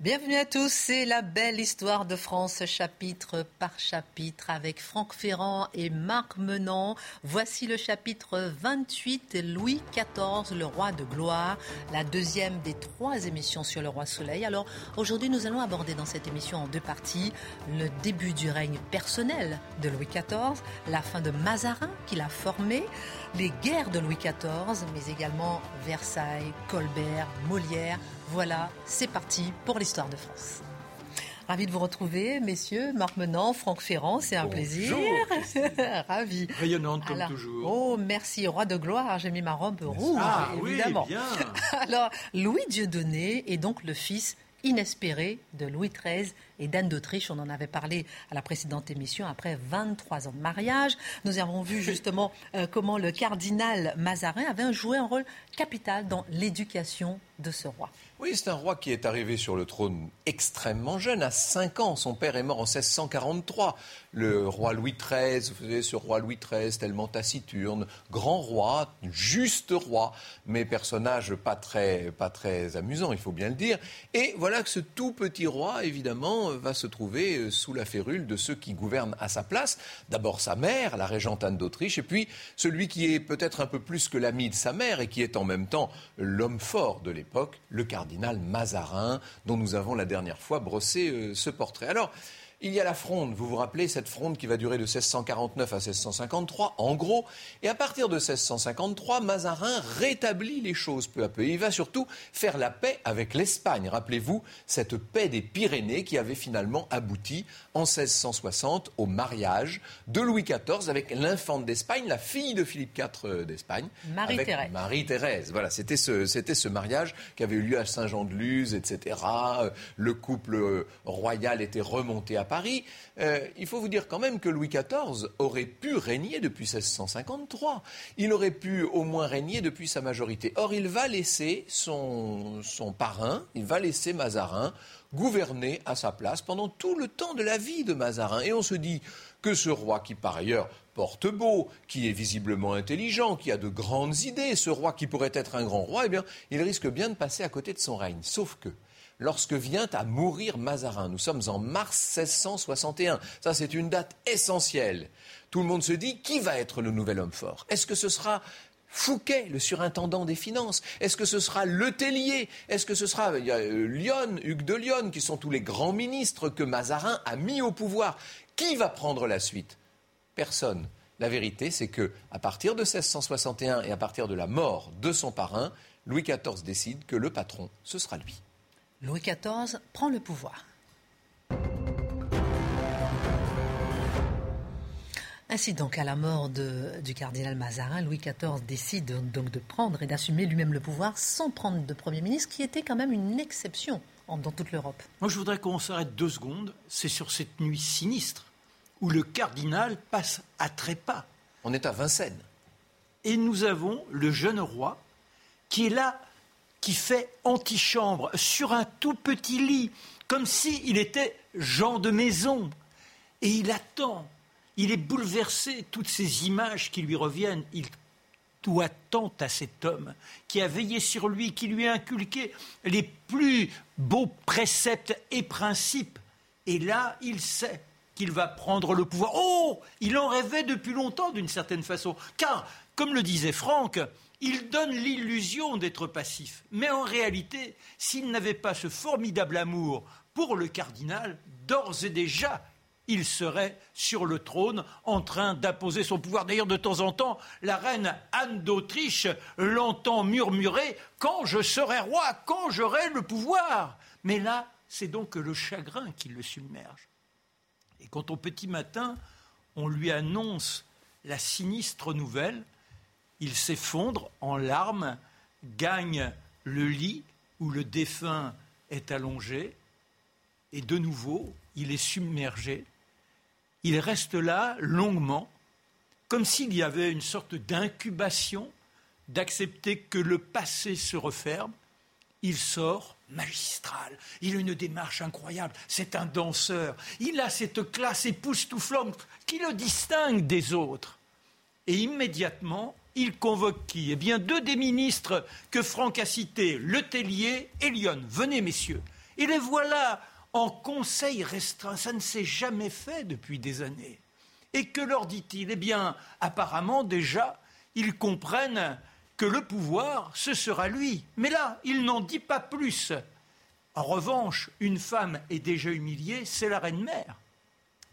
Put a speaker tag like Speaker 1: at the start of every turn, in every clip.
Speaker 1: Bienvenue à tous, c'est la belle histoire de France, chapitre par chapitre, avec Franck Ferrand et Marc Menant. Voici le chapitre 28, Louis XIV, le roi de gloire, la deuxième des trois émissions sur le roi Soleil. Alors aujourd'hui, nous allons aborder dans cette émission en deux parties le début du règne personnel de Louis XIV, la fin de Mazarin qu'il a formé, les guerres de Louis XIV, mais également Versailles, Colbert, Molière, voilà, c'est parti pour l'histoire de France. Ravi de vous retrouver, messieurs. Marc Menant, Franck Ferrand, c'est un plaisir. Ravi.
Speaker 2: Rayonnante comme toujours.
Speaker 1: Oh, merci, roi de gloire. J'ai mis ma robe rouge,
Speaker 2: ah,
Speaker 1: évidemment.
Speaker 2: Oui, bien.
Speaker 1: Alors, Louis Dieudonné est donc le fils inespéré de Louis XIII et d'Anne d'Autriche. On en avait parlé à la précédente émission après 23 ans de mariage. Nous avons vu justement euh, comment le cardinal Mazarin avait joué un rôle capital dans l'éducation de ce roi.
Speaker 3: Oui, c'est un roi qui est arrivé sur le trône extrêmement jeune, à 5 ans. Son père est mort en 1643. Le roi Louis XIII, vous savez, ce roi Louis XIII, tellement taciturne, grand roi, juste roi, mais personnage pas très, pas très amusant, il faut bien le dire. Et voilà que ce tout petit roi, évidemment, va se trouver euh, sous la férule de ceux qui gouvernent à sa place. D'abord sa mère, la régente Anne d'Autriche, et puis celui qui est peut-être un peu plus que l'ami de sa mère et qui est en même temps l'homme fort de l'époque, le cardinal Mazarin, dont nous avons la dernière fois brossé euh, ce portrait. Alors, il y a la fronde, vous vous rappelez, cette fronde qui va durer de 1649 à 1653, en gros. Et à partir de 1653, Mazarin rétablit les choses peu à peu. il va surtout faire la paix avec l'Espagne. Rappelez-vous, cette paix des Pyrénées qui avait finalement abouti en 1660 au mariage de Louis XIV avec l'infante d'Espagne, la fille de Philippe IV euh, d'Espagne.
Speaker 1: Marie-Thérèse.
Speaker 3: Marie-Thérèse. Voilà, c'était ce, c'était ce mariage qui avait eu lieu à Saint-Jean-de-Luz, etc. Euh, le couple euh, royal était remonté à Paris, euh, il faut vous dire quand même que Louis XIV aurait pu régner depuis 1653. Il aurait pu au moins régner depuis sa majorité. Or, il va laisser son, son parrain, il va laisser Mazarin gouverner à sa place pendant tout le temps de la vie de Mazarin. Et on se dit que ce roi qui, par ailleurs, porte beau, qui est visiblement intelligent, qui a de grandes idées, ce roi qui pourrait être un grand roi, eh bien, il risque bien de passer à côté de son règne. Sauf que, lorsque vient à mourir Mazarin. Nous sommes en mars 1661. Ça, c'est une date essentielle. Tout le monde se dit qui va être le nouvel homme fort? Est-ce que ce sera Fouquet, le surintendant des finances? Est-ce que ce sera Letellier Est-ce que ce sera a, euh, Lyon, Hugues de Lyon, qui sont tous les grands ministres que Mazarin a mis au pouvoir? Qui va prendre la suite? Personne. La vérité, c'est que à partir de 1661 et à partir de la mort de son parrain, Louis XIV décide que le patron, ce sera lui.
Speaker 1: Louis XIV prend le pouvoir. Ainsi donc, à la mort du cardinal Mazarin, Louis XIV décide donc de prendre et d'assumer lui-même le pouvoir sans prendre de Premier ministre, qui était quand même une exception dans toute l'Europe.
Speaker 2: Moi, je voudrais qu'on s'arrête deux secondes. C'est sur cette nuit sinistre où le cardinal passe à trépas.
Speaker 3: On est à Vincennes.
Speaker 2: Et nous avons le jeune roi qui est là qui fait antichambre sur un tout petit lit, comme s'il était Jean de maison. Et il attend, il est bouleversé, toutes ces images qui lui reviennent, il doit tant à cet homme qui a veillé sur lui, qui lui a inculqué les plus beaux préceptes et principes. Et là, il sait qu'il va prendre le pouvoir. Oh Il en rêvait depuis longtemps d'une certaine façon. Car, comme le disait Franck, il donne l'illusion d'être passif. Mais en réalité, s'il n'avait pas ce formidable amour pour le cardinal, d'ores et déjà, il serait sur le trône en train d'apposer son pouvoir. D'ailleurs, de temps en temps, la reine Anne d'Autriche l'entend murmurer Quand je serai roi, quand j'aurai le pouvoir Mais là, c'est donc le chagrin qui le submerge. Et quand au petit matin, on lui annonce la sinistre nouvelle, il s'effondre en larmes, gagne le lit où le défunt est allongé, et de nouveau, il est submergé. Il reste là longuement, comme s'il y avait une sorte d'incubation, d'accepter que le passé se referme. Il sort magistral. Il a une démarche incroyable. C'est un danseur. Il a cette classe époustouflante qui le distingue des autres. Et immédiatement, il convoque qui? Eh bien, deux des ministres que Franck a cités, Letellier et Lyon. Venez, messieurs. Et les voilà en conseil restreint. Ça ne s'est jamais fait depuis des années. Et que leur dit-il? Eh bien, apparemment, déjà, ils comprennent que le pouvoir, ce sera lui. Mais là, il n'en dit pas plus. En revanche, une femme est déjà humiliée, c'est la reine-mère.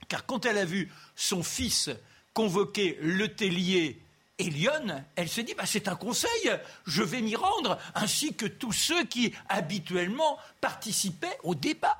Speaker 2: Car quand elle a vu son fils convoquer le tellier et Lyon, elle se dit bah, c'est un conseil, je vais m'y rendre, ainsi que tous ceux qui habituellement participaient au débat.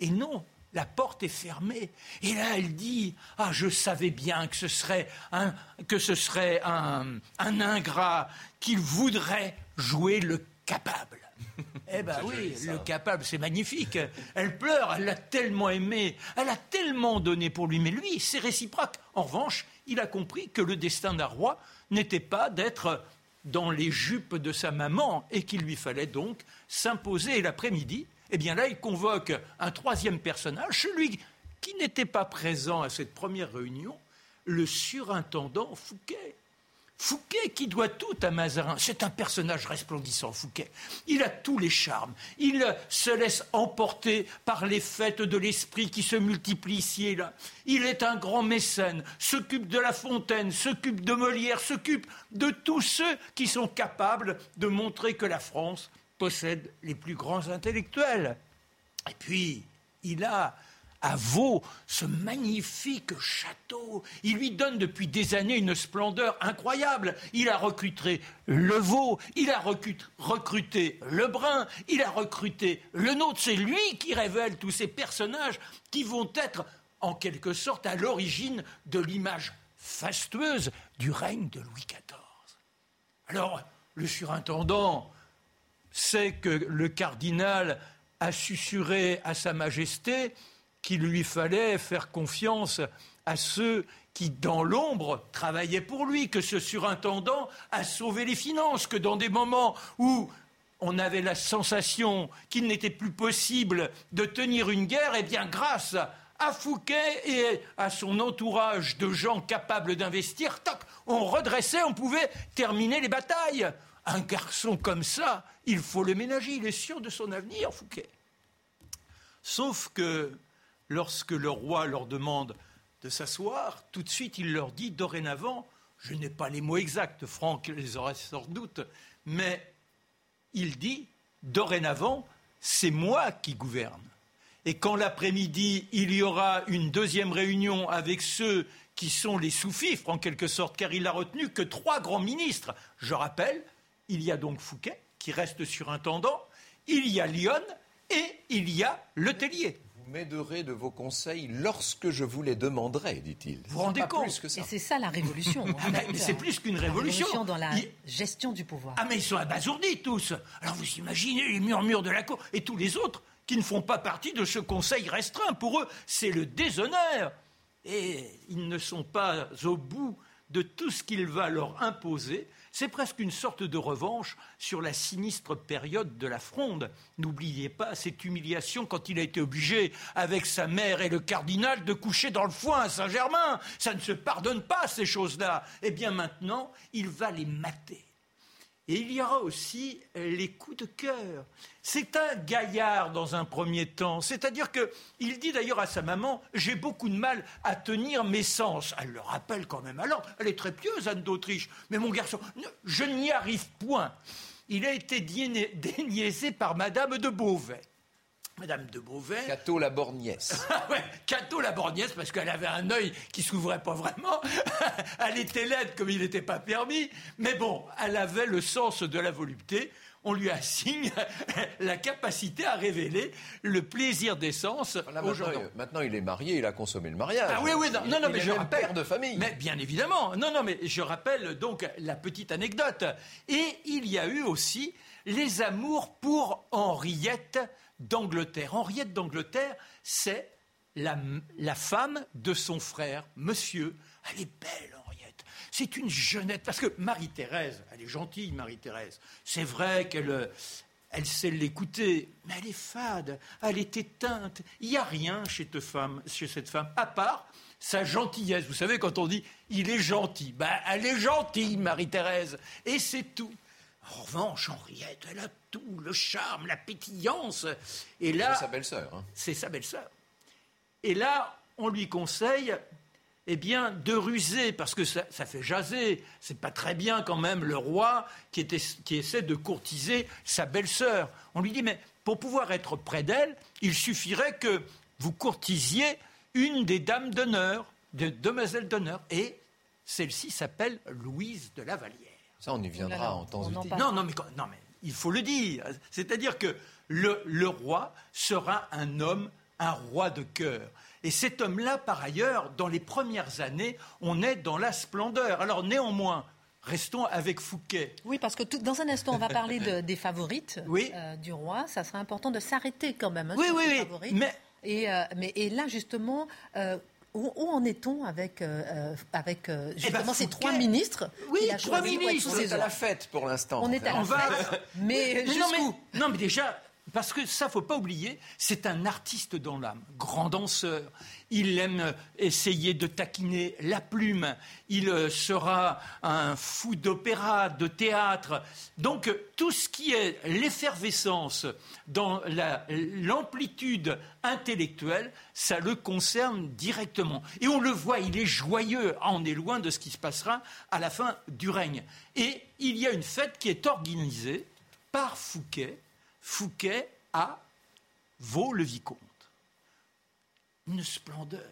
Speaker 2: Et non, la porte est fermée. Et là, elle dit Ah, je savais bien que ce serait un, que ce serait un, un ingrat qu'il voudrait jouer le capable. Eh bien oui, le capable, c'est magnifique. Elle pleure, elle l'a tellement aimé, elle a tellement donné pour lui, mais lui, c'est réciproque. En revanche, il a compris que le destin d'un roi n'était pas d'être dans les jupes de sa maman et qu'il lui fallait donc s'imposer l'après-midi eh bien là, il convoque un troisième personnage, celui qui n'était pas présent à cette première réunion, le surintendant Fouquet. Fouquet qui doit tout à Mazarin. C'est un personnage resplendissant, Fouquet. Il a tous les charmes. Il se laisse emporter par les fêtes de l'esprit qui se multiplient ici et là. Il est un grand mécène, s'occupe de La Fontaine, s'occupe de Molière, s'occupe de tous ceux qui sont capables de montrer que la France possède les plus grands intellectuels. Et puis, il a à Vaux ce magnifique château. Il lui donne depuis des années une splendeur incroyable. Il a recruté le Vaux, il a recruté le Brun, il a recruté le nôtre. C'est lui qui révèle tous ces personnages qui vont être en quelque sorte à l'origine de l'image fastueuse du règne de Louis XIV. Alors, le surintendant, c'est que le cardinal a susurré à Sa Majesté qu'il lui fallait faire confiance à ceux qui, dans l'ombre, travaillaient pour lui, que ce surintendant a sauvé les finances, que dans des moments où on avait la sensation qu'il n'était plus possible de tenir une guerre, eh bien, grâce à Fouquet et à son entourage de gens capables d'investir, on redressait, on pouvait terminer les batailles. Un garçon comme ça, il faut le ménager, il est sûr de son avenir, Fouquet. Sauf que lorsque le roi leur demande de s'asseoir, tout de suite il leur dit dorénavant, je n'ai pas les mots exacts, Franck les aurait sans doute, mais il dit dorénavant, c'est moi qui gouverne. Et quand l'après-midi, il y aura une deuxième réunion avec ceux qui sont les sous-fifres, en quelque sorte, car il n'a retenu que trois grands ministres. Je rappelle, il y a donc Fouquet, qui reste surintendant, il y a Lyon et il y a Letellier.
Speaker 3: Vous m'aiderez de vos conseils lorsque je vous les demanderai, dit-il.
Speaker 2: Vous vous rendez compte
Speaker 1: Et c'est ça la révolution.
Speaker 2: Ah, mais c'est plus qu'une révolution.
Speaker 1: révolution dans la gestion du pouvoir.
Speaker 2: Ah mais ils sont abasourdis tous. Alors vous imaginez les murmures de la cour et tous les autres qui ne font pas partie de ce conseil restreint. Pour eux, c'est le déshonneur. Et ils ne sont pas au bout de tout ce qu'il va leur imposer c'est presque une sorte de revanche sur la sinistre période de la fronde. N'oubliez pas cette humiliation quand il a été obligé, avec sa mère et le cardinal, de coucher dans le foin à Saint-Germain. Ça ne se pardonne pas, ces choses-là. Eh bien maintenant, il va les mater. Et il y aura aussi les coups de cœur. C'est un gaillard dans un premier temps. C'est-à-dire qu'il dit d'ailleurs à sa maman J'ai beaucoup de mal à tenir mes sens. Elle le rappelle quand même. Alors, elle est très pieuse, Anne d'Autriche. Mais mon garçon, je n'y arrive point. Il a été déniaisé par Madame de Beauvais. Madame de Beauvais.
Speaker 3: Cato la borgnesse.
Speaker 2: Ah ouais, Cato la borgnesse, parce qu'elle avait un œil qui s'ouvrait pas vraiment. elle était laide comme il n'était pas permis. Mais bon, elle avait le sens de la volupté. On lui assigne la capacité à révéler le plaisir
Speaker 3: aux gens. Maintenant, il est marié, il a consommé le mariage.
Speaker 2: Ah oui, oui, non, non, mais je rappelle.
Speaker 3: Père de famille.
Speaker 2: Mais bien évidemment. Non, non, mais je rappelle donc la petite anecdote. Et il y a eu aussi les amours pour Henriette d'Angleterre. Henriette d'Angleterre, c'est la, la, femme de son frère, monsieur. Elle est belle, Henriette. C'est une jeunette. Parce que Marie-Thérèse, elle est gentille, Marie-Thérèse. C'est vrai qu'elle elle sait l'écouter, mais elle est fade, elle est éteinte. Il n'y a rien chez, femme, chez cette femme, à part sa gentillesse. Vous savez, quand on dit il est gentil, ben, elle est gentille, Marie-Thérèse, et c'est tout. En revanche, Henriette, elle a tout, le charme, la pétillance.
Speaker 3: Et là, c'est sa belle-sœur. Hein.
Speaker 2: C'est sa belle-sœur. Et là, on lui conseille eh bien, de ruser, parce que ça, fait jaser. C'est pas très bien quand même le roi qui, qui essaie de courtiser sa belle-sœur. On lui dit, mais pour pouvoir être près d'elle, il suffirait que vous courtisiez une des dames d'honneur, des demoiselles d'honneur. Et celle-ci s'appelle Louise de la Vallière.
Speaker 3: Ça, on y viendra en temps utile.
Speaker 2: Non, non, mais, non, mais il faut le dire. C'est-à-dire que le, le roi sera un homme, un roi de cœur. Et cet homme-là, par ailleurs, dans les premières années, on est dans la splendeur. Alors néanmoins, Restons avec Fouquet.
Speaker 1: Oui, parce que dans un instant, on va parler des favorites euh, du roi. Ça serait important de s'arrêter quand même hein,
Speaker 2: oui, sur oui, oui. Mais...
Speaker 1: Et, euh, mais, et là, justement, euh, où, en est-on avec, avec eh ben, justement ces trois ministres
Speaker 2: Oui, trois ministres.
Speaker 3: On est à la fête pour l'instant.
Speaker 1: On est à la fête. Mais,
Speaker 2: mais, non, mais déjà, parce que ça, faut pas oublier, c'est un artiste dans l'âme, grand danseur. Il aime essayer de taquiner la plume. Il euh, sera un fou d'opéra, de théâtre. Donc tout ce qui est l'effervescence dans l'amplitude intellectuelle, ça le concerne directement. Et on le voit, il est joyeux. Ah, on est loin de ce qui se passera à la fin du règne. Et il y a une fête qui est organisée par Fouquet Fouquet a Vaux-le-Vicomte. Une splendeur.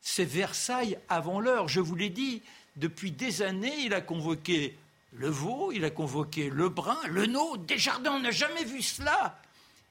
Speaker 2: C'est Versailles avant l'heure. Je vous l'ai dit, depuis des années, il a convoqué le Vaux, il a convoqué le Brun, le Nau, Desjardins, on n'a jamais vu cela.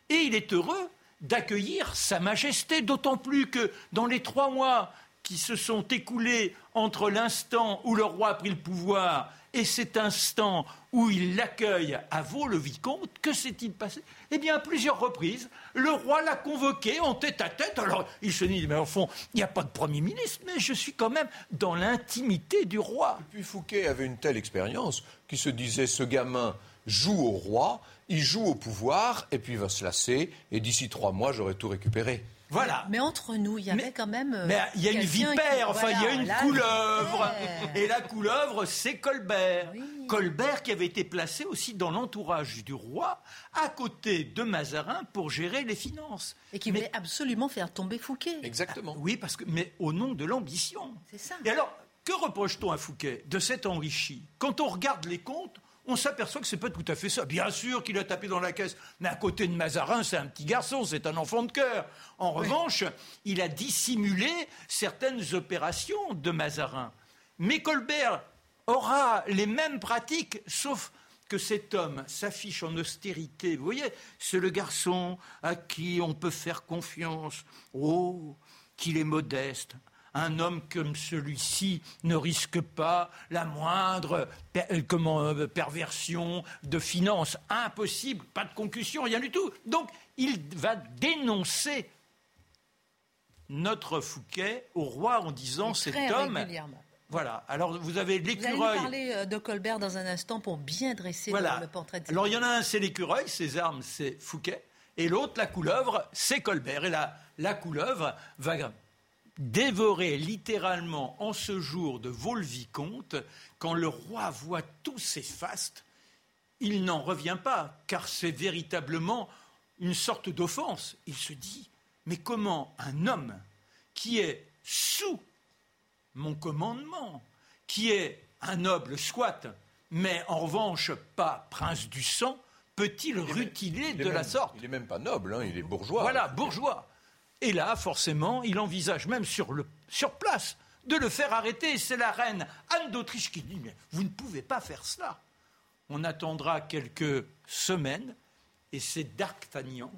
Speaker 2: Et il est heureux d'accueillir Sa Majesté, d'autant plus que dans les trois mois qui se sont écoulés entre l'instant où le roi a pris le pouvoir et cet instant où il l'accueille à Vaux-le-Vicomte, que s'est-il passé? Eh bien, à plusieurs reprises, le roi l'a convoqué en tête à tête. Alors, il se dit, mais au fond, il n'y a pas de Premier ministre, mais je suis quand même dans l'intimité du roi.
Speaker 3: Et puis Fouquet avait une telle expérience qu'il se disait, ce gamin joue au roi, il joue au pouvoir, et puis il va se lasser, et d'ici trois mois, j'aurai tout récupéré.
Speaker 2: Voilà.
Speaker 1: Mais entre nous, il y avait quand même.
Speaker 2: Euh, mais il y a une vipère, enfin, il y a une couleuvre. Et la couleuvre, c'est Colbert. Colbert qui avait été placé aussi dans l'entourage du roi, à côté de Mazarin, pour gérer les finances.
Speaker 1: Et qui voulait absolument faire tomber Fouquet.
Speaker 3: Exactement.
Speaker 2: oui, parce que, mais au nom de l'ambition.
Speaker 1: C'est ça.
Speaker 2: Et alors, que reproche-t-on à Fouquet de cet enrichi? Quand on regarde les comptes, on s'aperçoit que c'est pas tout à fait ça. Bien sûr qu'il a tapé dans la caisse, mais à côté de Mazarin, c'est un petit garçon, c'est un enfant de cœur. En revanche, il a dissimulé certaines opérations de Mazarin. Mais Colbert aura les mêmes pratiques, sauf que cet homme s'affiche en austérité. Vous voyez, c'est le garçon à qui on peut faire confiance. Oh, qu'il est modeste, un homme comme celui-ci ne risque pas la moindre euh, euh, perversion de finances. Impossible, pas de concussion, rien du tout. Donc, il va dénoncer notre Fouquet au roi en disant cet homme. Voilà. Alors vous avez l'écureuil. Vous
Speaker 1: allez parler euh, de Colbert dans un instant pour bien dresser le portrait de.
Speaker 2: Alors il y en a un, c'est l'écureuil, ses armes, c'est Fouquet, et l'autre, la couleuvre, c'est Colbert. Et la, la couleuvre va dévoré littéralement en ce jour de Vaux-le-Vicomte, quand le roi voit tous ces fastes, il n'en revient pas, car c'est véritablement une sorte d'offense. Il se dit, mais comment un homme qui est sous mon commandement, qui est un noble soit, mais en revanche pas prince du sang, peut-il rutiler de la sorte
Speaker 3: Il n'est même pas noble, hein, il est bourgeois.
Speaker 2: Voilà, bourgeois. Et là, forcément, il envisage même sur, place de le faire arrêter. C'est la reine Anne d'Autriche qui dit Mais vous ne pouvez pas faire cela. On attendra quelques semaines et c'est D'Artagnan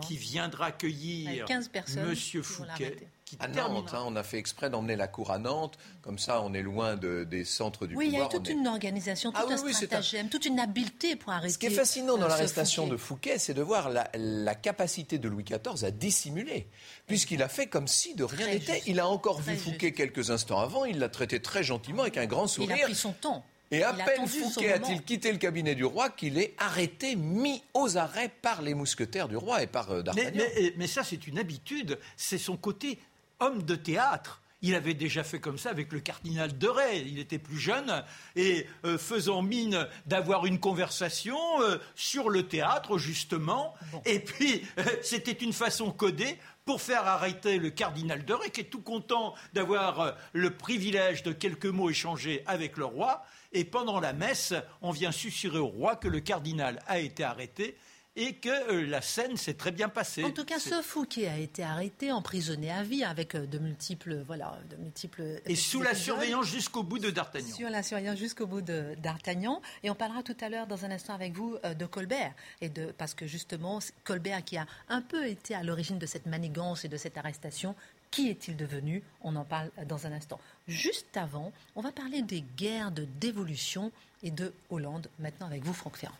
Speaker 2: qui viendra accueillir M. Fouquet qui
Speaker 3: à Nantes, hein, on a fait exprès d'emmener la cour à Nantes, comme ça on est loin de, des centres du
Speaker 1: oui,
Speaker 3: pouvoir.
Speaker 1: Oui, il y a toute une organisation, tout ah un stratagème, toute une habileté pour arrêter.
Speaker 3: Ce qui est fascinant dans l'arrestation de Fouquet, c'est de voir la, la, capacité de Louis XIV à dissimuler, puisqu'il a fait comme si de rien n'était. Il a encore vu Fouquet quelques instants avant, il l'a traité très gentiment avec un grand sourire.
Speaker 1: Il a pris son temps.
Speaker 3: Et à peine Fouquet a-t-il quitté le cabinet du roi qu'il est arrêté, mis aux arrêts par les mousquetaires du roi et par euh, D'Artagnan.
Speaker 2: Mais, ça, c'est une habitude. C'est son côté homme de théâtre. Il avait déjà fait comme ça avec le cardinal de Ray. Il était plus jeune et euh, faisant mine d'avoir une conversation euh, sur le théâtre, justement. Et puis, c'était une façon codée pour faire arrêter le cardinal de Ray, qui est tout content d'avoir le privilège de quelques mots échangés avec le roi. Et pendant la messe, on vient susurrer au roi que le cardinal a été arrêté et que euh, la scène s'est très bien passée.
Speaker 1: En tout cas, ce Fouquet a été arrêté, emprisonné à vie avec euh, de multiples, voilà, de multiples.
Speaker 2: Et sous la surveillance jusqu'au bout de D'Artagnan.
Speaker 1: Sur la surveillance jusqu'au bout de D'Artagnan. Et on parlera tout à l'heure, dans un instant, avec vous, euh, de Colbert et de parce que justement Colbert qui a un peu été à l'origine de cette manigance et de cette arrestation. Qui est-il devenu? On en parle dans un instant. Juste avant, on va parler des guerres de dévolution et de Hollande. Maintenant avec vous, Franck Ferrand.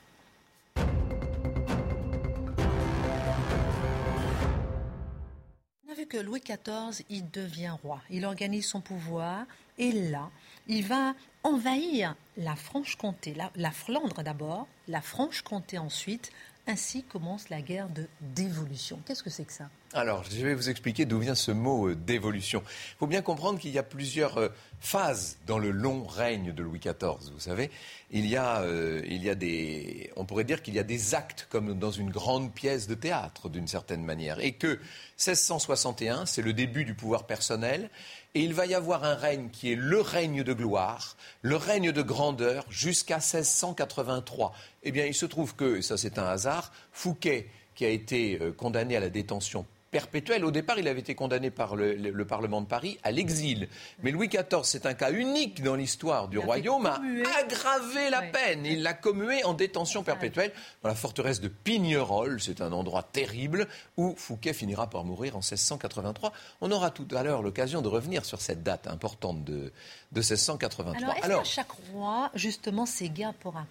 Speaker 1: Que Louis XIV, il devient roi. Il organise son pouvoir et là, il va envahir la Franche-Comté, la Flandre d'abord, la Franche-Comté ensuite. Ainsi commence la guerre de dévolution. Qu'est-ce que c'est que ça?
Speaker 3: Alors, je vais vous expliquer d'où vient ce mot euh, d'évolution. Il faut bien comprendre qu'il y a plusieurs euh, phases dans le long règne de Louis XIV. Vous savez, il y a, euh, il y a des, on pourrait dire qu'il y a des actes comme dans une grande pièce de théâtre, d'une certaine manière, et que 1661, c'est le début du pouvoir personnel, et il va y avoir un règne qui est le règne de gloire, le règne de grandeur, jusqu'à 1683. Eh bien, il se trouve que, et ça c'est un hasard, Fouquet, qui a été condamné à la détention perpétuel. Au départ, il avait été condamné par le, Parlement de Paris à l'exil. Mais Louis XIV, c'est un cas unique dans l'histoire du royaume, a aggravé la peine. Il l'a commué en détention perpétuelle dans la forteresse de Pignerol. C'est un endroit terrible où Fouquet finira par mourir en 1683. On aura tout à l'heure l'occasion de revenir sur cette date importante de, de 1683.
Speaker 1: Alors, est-ce qu'à chaque roi, justement, ces guerres pour un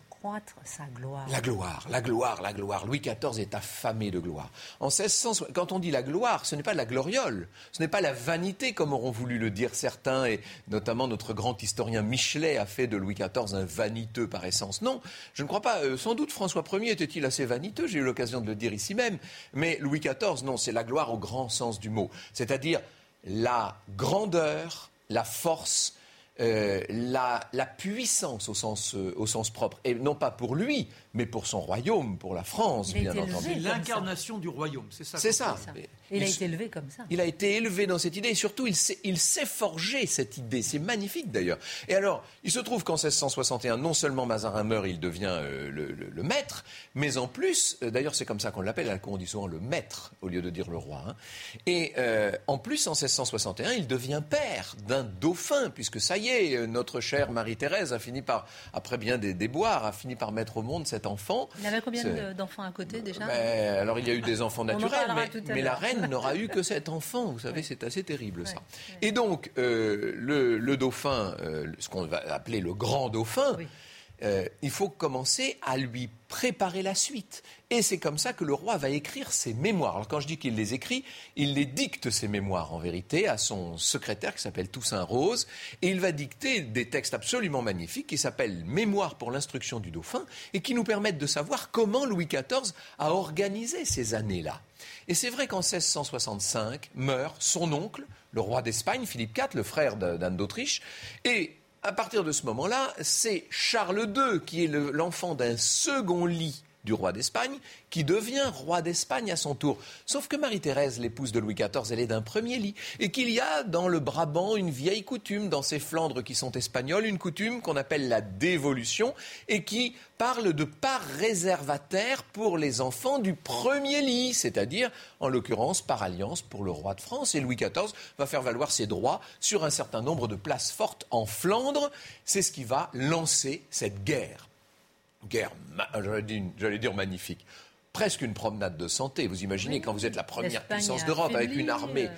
Speaker 3: La gloire, la gloire, la gloire. Louis XIV est affamé de gloire. En 1600, quand on dit la gloire, ce n'est pas la gloriole, ce n'est pas la vanité comme auront voulu le dire certains, et notamment notre grand historien Michelet a fait de Louis XIV un vaniteux par essence. Non, je ne crois pas. Euh, sans doute François Ier était-il assez vaniteux, j'ai eu l'occasion de le dire ici même, mais Louis XIV, non, c'est la gloire au grand sens du mot, c'est-à-dire la grandeur, la force, euh, la, puissance au sens, euh, au sens propre, et non pas pour lui, mais pour son royaume, pour la France, bien entendu.
Speaker 2: L'incarnation du royaume, c'est ça.
Speaker 3: C'est ça.
Speaker 1: Il, a été élevé comme ça.
Speaker 3: Il a été élevé dans cette idée, et surtout, il s'est, il forgé cette idée. C'est magnifique d'ailleurs. Et alors, il se trouve qu'en 1661, non seulement Mazarin meurt, il devient euh, le, maître, mais en plus, euh, d'ailleurs, c'est comme ça qu'on l'appelle, on dit souvent le maître au lieu de dire le roi. Hein. Et euh, en plus, en 1661, il devient père d'un dauphin, puisque ça y est, notre chère Marie-Thérèse a fini par, après bien des déboires, a fini par mettre au monde cette enfant.
Speaker 1: Il avait combien d'enfants à côté déjà
Speaker 3: ben, Alors, il y a eu des enfants naturels, mais la reine n'aura eu que cet enfant. Vous savez, c'est assez terrible ça. Et donc, euh, le, dauphin, euh, ce qu'on va appeler le grand dauphin, euh, il faut commencer à lui préparer la suite. Et c'est comme ça que le roi va écrire ses mémoires. Alors quand je dis qu'il les écrit, il les dicte ses mémoires en vérité à son secrétaire qui s'appelle Toussaint Rose. Et il va dicter des textes absolument magnifiques qui s'appellent Mémoires pour l'instruction du dauphin et qui nous permettent de savoir comment Louis XIV a organisé ces années-là. Et c'est vrai qu'en 1665 meurt son oncle, le roi d'Espagne, Philippe IV, le frère d'Anne d'Autriche, et à partir de ce moment-là, c'est Charles II qui est l'enfant d'un second lit du roi d'Espagne, qui devient roi d'Espagne à son tour. Sauf que Marie-Thérèse, l'épouse de Louis XIV, elle est d'un premier lit, et qu'il y a dans le Brabant une vieille coutume, dans ces Flandres qui sont espagnoles, une coutume qu'on appelle la dévolution, et qui parle de part réservataire pour les enfants du premier lit, c'est-à-dire, en l'occurrence, par alliance pour le roi de France. Et Louis XIV va faire valoir ses droits sur un certain nombre de places fortes en Flandre. C'est ce qui va lancer cette guerre guerre, j'allais dire magnifique, presque une promenade de santé. Vous imaginez quand vous êtes la première puissance d'Europe avec une armée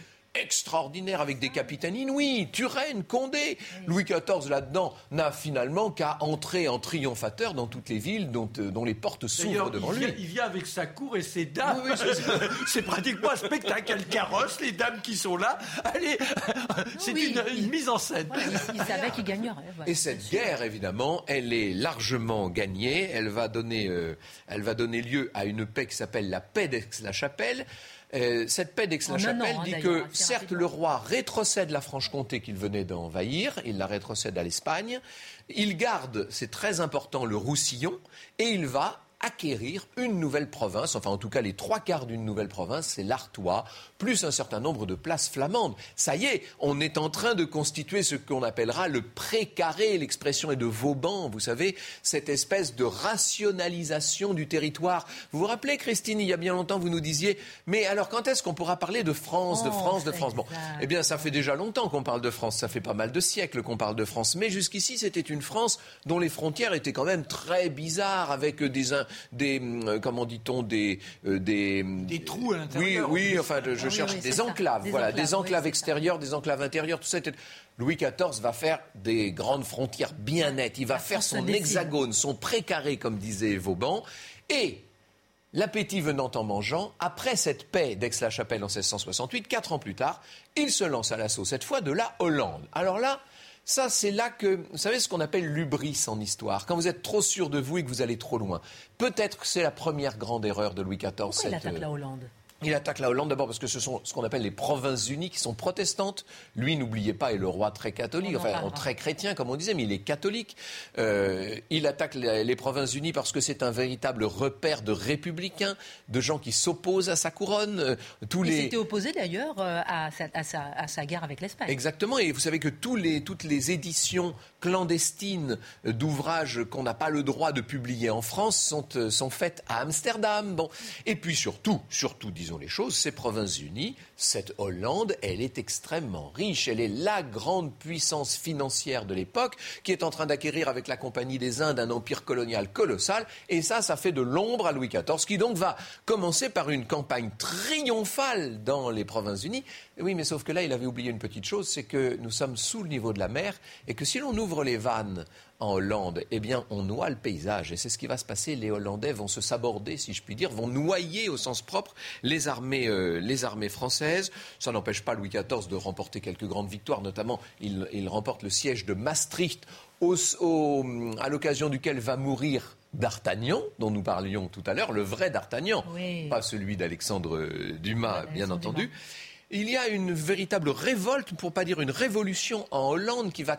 Speaker 3: extraordinaire avec des capitaines inouïs, Turenne, Condé. Louis XIV, là-dedans, n'a finalement qu'à entrer en triomphateur dans toutes les villes dont, euh, dont les portes s'ouvrent devant
Speaker 2: il
Speaker 3: lui.
Speaker 2: Il vient avec sa cour et ses dames. c'est pratiquement un spectacle. Quel carrosse, les dames qui sont là. Allez, c'est une, mise en scène.
Speaker 1: il, savait qu'il gagnerait.
Speaker 3: Et cette guerre, évidemment, elle est largement gagnée. Elle va donner, euh, elle va donner lieu à une paix qui s'appelle la paix d'Aix-la-Chapelle. Euh, cette paix d'Aix-la-Chapelle hein, dit que, certes, le roi rétrocède la Franche-Comté qu'il venait d'envahir, il la rétrocède à l'Espagne, il garde, c'est très important, le Roussillon, et il va acquérir une nouvelle province, enfin en tout cas les trois quarts d'une nouvelle province, c'est l'Artois, plus un certain nombre de places flamandes. Ça y est, on est en train de constituer ce qu'on appellera le précaré, l'expression est de Vauban, vous savez, cette espèce de rationalisation du territoire. Vous vous rappelez, Christine, il y a bien longtemps, vous nous disiez, mais alors quand est-ce qu'on pourra parler de France, de France, de France? Bon, eh bien ça fait déjà longtemps qu'on parle de France, ça fait pas mal de siècles qu'on parle de France, mais jusqu'ici c'était une France dont les frontières étaient quand même très bizarres, avec des des euh, comment dit-on des
Speaker 2: euh, des des trous à
Speaker 3: l'intérieur. Oui, oui, enfin, je, cherche des enclaves, voilà, des enclaves extérieures, des enclaves intérieures, tout ça. Louis XIV va faire des grandes frontières bien nettes. Il va faire son hexagone, son précaré, comme disait Vauban, et L'appétit venant en mangeant, après cette paix d'Aix-la-Chapelle en 1668, quatre ans plus tard, il se lance à l'assaut, cette fois de la Hollande. Alors là, ça, c'est là que, vous savez ce qu'on appelle l'ubris en histoire, quand vous êtes trop sûr de vous et que vous allez trop loin. Peut-être que c'est la première grande erreur de Louis XIV.
Speaker 1: Pourquoi il attaque la Hollande?
Speaker 3: Il attaque la Hollande d'abord parce que ce sont ce qu'on appelle les provinces unies qui sont protestantes. Lui, n'oubliez pas, est le roi très catholique, enfin très chrétien comme on disait, mais il est catholique. Euh, il attaque les, provinces unies parce que c'est un véritable repère de républicains, de gens qui s'opposent à sa couronne. Euh,
Speaker 1: tous il s'était opposé d'ailleurs euh, à, sa, guerre avec l'Espagne.
Speaker 3: Exactement, et vous savez que tous les, toutes les éditions clandestines d'ouvrages qu'on n'a pas le droit de publier en France sont, sont faites à Amsterdam. Bon. Et puis surtout, surtout, disons, disons les choses, ces provinces unies, cette Hollande, elle est extrêmement riche. Elle est la grande puissance financière de l'époque qui est en train d'acquérir avec la Compagnie des Indes un empire colonial colossal. Et ça, ça fait de l'ombre à Louis XIV, qui donc va commencer par une campagne triomphale dans les provinces unies. Oui, mais sauf que là, il avait oublié une petite chose, c'est que nous sommes sous le niveau de la mer et que si l'on ouvre les vannes en Hollande, eh bien, on noie le paysage. Et c'est ce qui va se passer. Les Hollandais vont se saborder, si je puis dire, vont noyer au sens propre les armées, euh, les armées françaises. Ça n'empêche pas Louis XIV de remporter quelques grandes victoires. Notamment, il, remporte le siège de Maastricht, à l'occasion duquel va mourir d'Artagnan, dont nous parlions tout à l'heure, le vrai d'Artagnan, pas celui d'Alexandre Dumas, bien entendu. Il y a une véritable révolte, pour pas dire une révolution en Hollande qui va,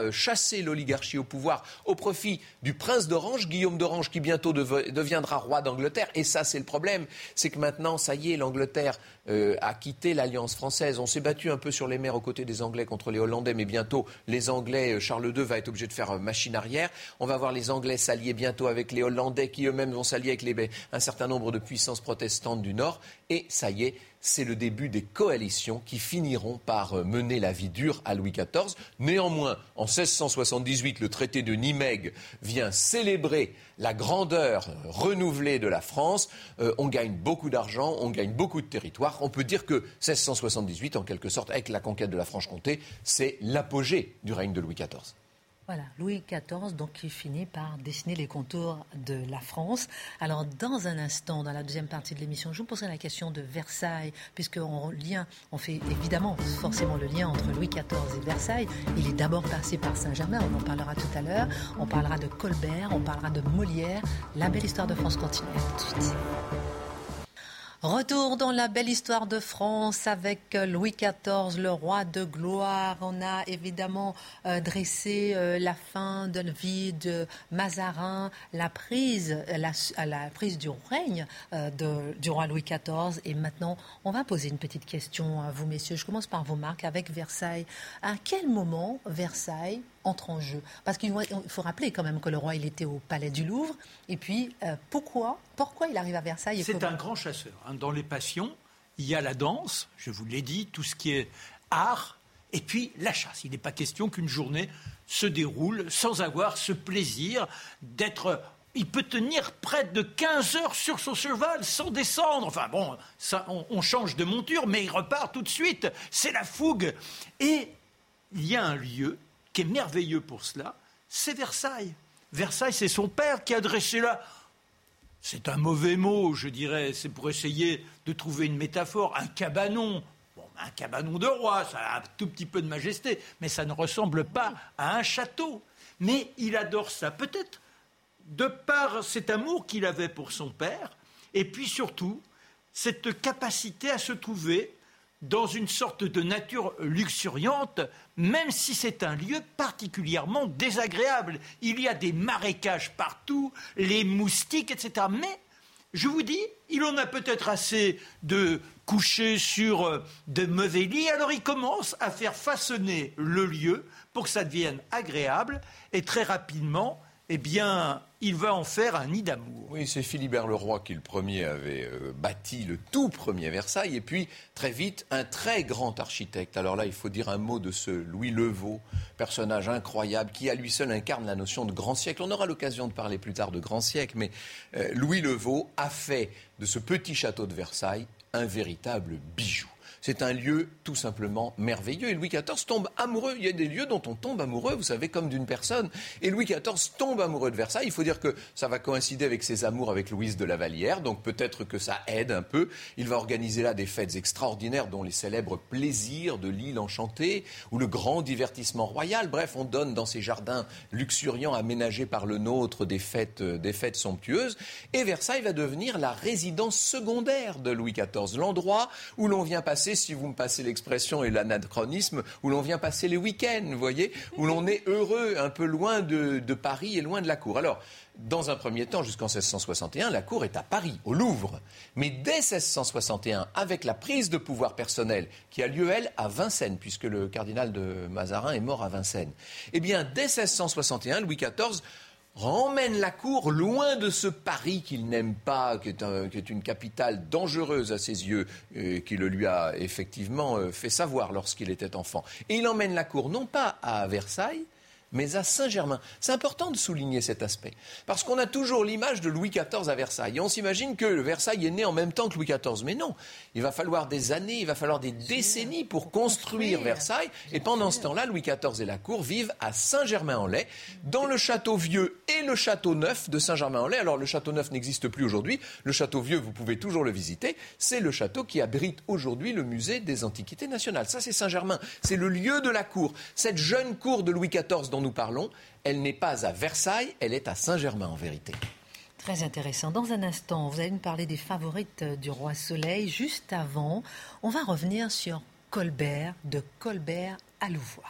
Speaker 3: euh, chasser l'oligarchie au pouvoir au profit du prince d'Orange, Guillaume d'Orange, qui bientôt deviendra roi d'Angleterre. Et ça, c'est le problème. C'est que maintenant, ça y est, l'Angleterre euh, a quitté l'Alliance française. On s'est battu un peu sur les mers aux côtés des Anglais contre les Hollandais, mais bientôt, les Anglais, euh, Charles II va être obligé de faire machine arrière. On va voir les Anglais s'allier bientôt avec les Hollandais, qui eux-mêmes vont s'allier avec les, un certain nombre de puissances protestantes du Nord. Et ça y est, c'est le début des coalitions qui finiront par euh, mener la vie dure à Louis XIV. Néanmoins, en 1678, le traité de Nimègue vient célébrer la grandeur renouvelée de la France. Euh, on gagne beaucoup d'argent, on gagne beaucoup de territoire. On peut dire que 1678, en quelque sorte, avec la conquête de la Franche-Comté, c'est l'apogée du règne de Louis XIV.
Speaker 1: Voilà, Louis XIV, donc, qui finit par dessiner les contours de la France. Alors, dans un instant, dans la deuxième partie de l'émission, je vous poserai la question de Versailles, puisque on, lien, on fait évidemment forcément le lien entre Louis XIV et Versailles. Il est d'abord passé par Saint-Germain, on en parlera tout à l'heure. On parlera de Colbert, on parlera de Molière. La belle histoire de France continue. tout de suite. Retour dans la belle histoire de France avec euh, Louis XIV, le roi de gloire. On a évidemment euh, dressé euh, la fin de la vie de Mazarin, la prise, la, la prise du règne du roi Louis XIV. Et maintenant, on va poser une petite question à vous, messieurs. Je commence par vous, Marc, avec Versailles. À quel moment Versailles entre en jeu Parce qu'il faut rappeler quand même que le roi, il était au palais du Louvre. Et puis, euh, pourquoi, pourquoi il arrive à Versailles
Speaker 2: C'est un grand chasseur. Hein. Dans les passions, il y a la danse, je vous l'ai dit, tout ce qui est art, et puis la chasse. Il n'est pas question qu'une journée se déroule sans avoir ce plaisir d'être il peut tenir près de 15 heures sur son cheval sans descendre. Enfin bon, ça, on, change de monture, mais il repart tout de suite. C'est la fougue. Et il y a un lieu qui est merveilleux pour cela, c'est Versailles. Versailles, c'est son père qui a dressé là. C'est un mauvais mot, je dirais. C'est pour essayer de trouver une métaphore. Un cabanon. Bon, un cabanon de roi, ça a un tout petit peu de majesté, mais ça ne ressemble pas à un château. Mais il adore ça. Peut-être de par cet amour qu'il avait pour son père, et puis surtout cette capacité à se trouver dans une sorte de nature luxuriante, même si c'est un lieu particulièrement désagréable. Il y a des marécages partout, les moustiques, etc. Mais, je vous dis, il en a peut-être assez de coucher sur euh, de mauvais lits, alors il commence à faire façonner le lieu pour que ça devienne agréable, et très rapidement, eh bien, il va en faire un nid d'amour.
Speaker 3: Oui, c'est Philibert le Roi qui, le premier, avait euh, bâti le tout premier Versailles. Et puis, très vite, un très grand architecte. Alors là, il faut dire un mot de ce Louis Levaux, personnage incroyable, qui à lui seul incarne la notion de grand siècle. On aura l'occasion de parler plus tard de grand siècle, mais euh, Louis Levaux a fait de ce petit château de Versailles un véritable bijou. C'est un lieu tout simplement merveilleux. Et Louis XIV tombe amoureux. Il y a des lieux dont on tombe amoureux, vous savez, comme d'une personne. Et Louis XIV tombe amoureux de Versailles. Il faut dire que ça va coïncider avec ses amours avec Louise de la Vallière. Donc peut-être que ça aide un peu. Il va organiser là des fêtes extraordinaires, dont les célèbres plaisirs de l'île enchantée ou le grand divertissement royal. Bref, on donne dans ces jardins luxuriants aménagés par le nôtre des fêtes, euh, des fêtes somptueuses. Et Versailles va devenir la résidence secondaire de Louis XIV, l'endroit où l'on vient passer si vous me passez l'expression et l'anachronisme, où l'on vient passer les week-ends, vous voyez, où l'on est heureux, un peu loin de, Paris et loin de la cour. Alors, dans un premier temps, jusqu'en 1661, la cour est à Paris, au Louvre. Mais dès 1661, avec la prise de pouvoir personnel qui a lieu, elle, à Vincennes, puisque le cardinal de Mazarin est mort à Vincennes, eh bien, dès 1661, Louis XIV emmène la cour loin de ce Paris qu'il n'aime pas, qui est, une capitale dangereuse à ses yeux, qui le lui a effectivement euh, fait savoir lorsqu'il était enfant. Et il emmène la cour non pas à Versailles, mais à Saint-Germain. C'est important de souligner cet aspect, parce qu'on a toujours l'image de Louis XIV à Versailles. Et on s'imagine que Versailles est né en même temps que Louis XIV. Mais non, il va falloir des années, il va falloir des décennies pour construire Versailles. Et pendant ce temps-là, Louis XIV et la cour vivent à Saint-Germain-en-Laye, dans le château vieux et le château neuf de Saint-Germain-en-Laye. Alors le château neuf n'existe plus aujourd'hui. Le château vieux, vous pouvez toujours le visiter. C'est le château qui abrite aujourd'hui le musée des Antiquités nationales. Ça, c'est Saint-Germain. C'est le lieu de la cour. Cette jeune cour de Louis XIV dont nous parlons, elle n'est pas à Versailles, elle est à Saint-Germain en vérité.
Speaker 1: Très intéressant. Dans un instant, vous allez nous parler des favorites du roi Soleil. Juste avant, on va revenir sur Colbert, de Colbert à Louvois.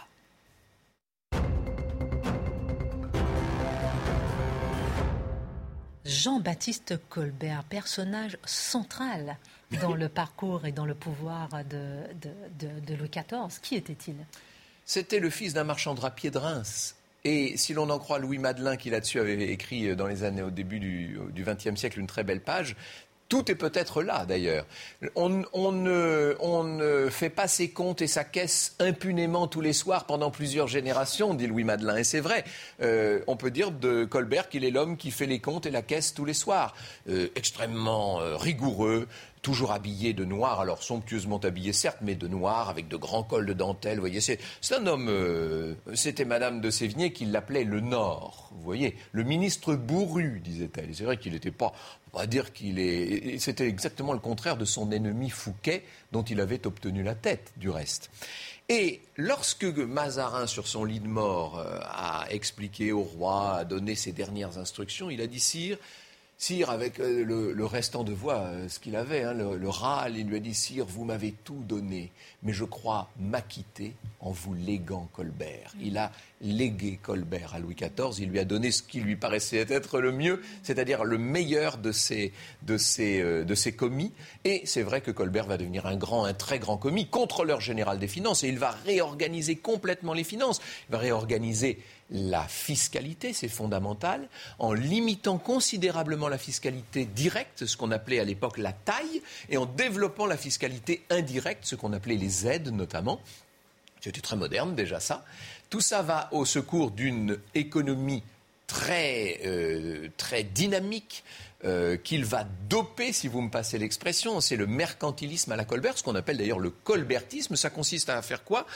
Speaker 1: Jean-Baptiste Colbert, personnage central dans le parcours et dans le pouvoir de, de Louis XIV. Qui était-il?
Speaker 3: C'était le fils d'un marchand drapier de Reims. Et si l'on en croit Louis Madelin, qui là-dessus avait écrit euh, dans les années au début du XXe siècle une très belle page, tout est peut-être là d'ailleurs. On, ne, fait pas ses comptes et sa caisse impunément tous les soirs pendant plusieurs générations, dit Louis Madelin. Et c'est vrai, euh, on peut dire de Colbert qu'il est l'homme qui fait les comptes et la caisse tous les soirs. Euh, extrêmement rigoureux, toujours habillé de noir, alors somptueusement habillé certes, mais de noir, avec de grands cols de dentelle. Vous voyez, c'est, un homme, euh, c'était Madame de Sévigné qui l'appelait le Nord. Vous voyez, le ministre bourru, disait-elle. C'est vrai qu'il n'était pas, on va dire qu'il est, c'était exactement le contraire de son ennemi Fouquet, dont il avait obtenu la tête, du reste. Et lorsque Mazarin, sur son lit de mort, euh, a expliqué au roi, a donné ses dernières instructions, il a dit Sire, Sire, avec euh, le, restant de voix, euh, ce qu'il avait, hein, le, râle, il lui a dit Sire, vous m'avez tout donné, mais je crois m'acquitter en vous léguant Colbert. Il a légué Colbert à Louis XIV, il lui a donné ce qui lui paraissait être le mieux, c'est-à-dire le meilleur de ses, de, ses, euh, de ses commis. Et c'est vrai que Colbert va devenir un grand, un très grand commis, contrôleur général des finances, et il va réorganiser complètement les finances. Il va réorganiser la fiscalité, c'est fondamental, en limitant considérablement la fiscalité directe, ce qu'on appelait à l'époque la taille, et en développant la fiscalité indirecte, ce qu'on appelait les aides notamment. C'était très moderne déjà ça. Tout ça va au secours d'une économie très, euh, très dynamique. Euh, qu'il va doper, si vous me passez l'expression, c'est le mercantilisme à la Colbert, ce qu'on appelle d'ailleurs le colbertisme. Ça consiste à faire quoi?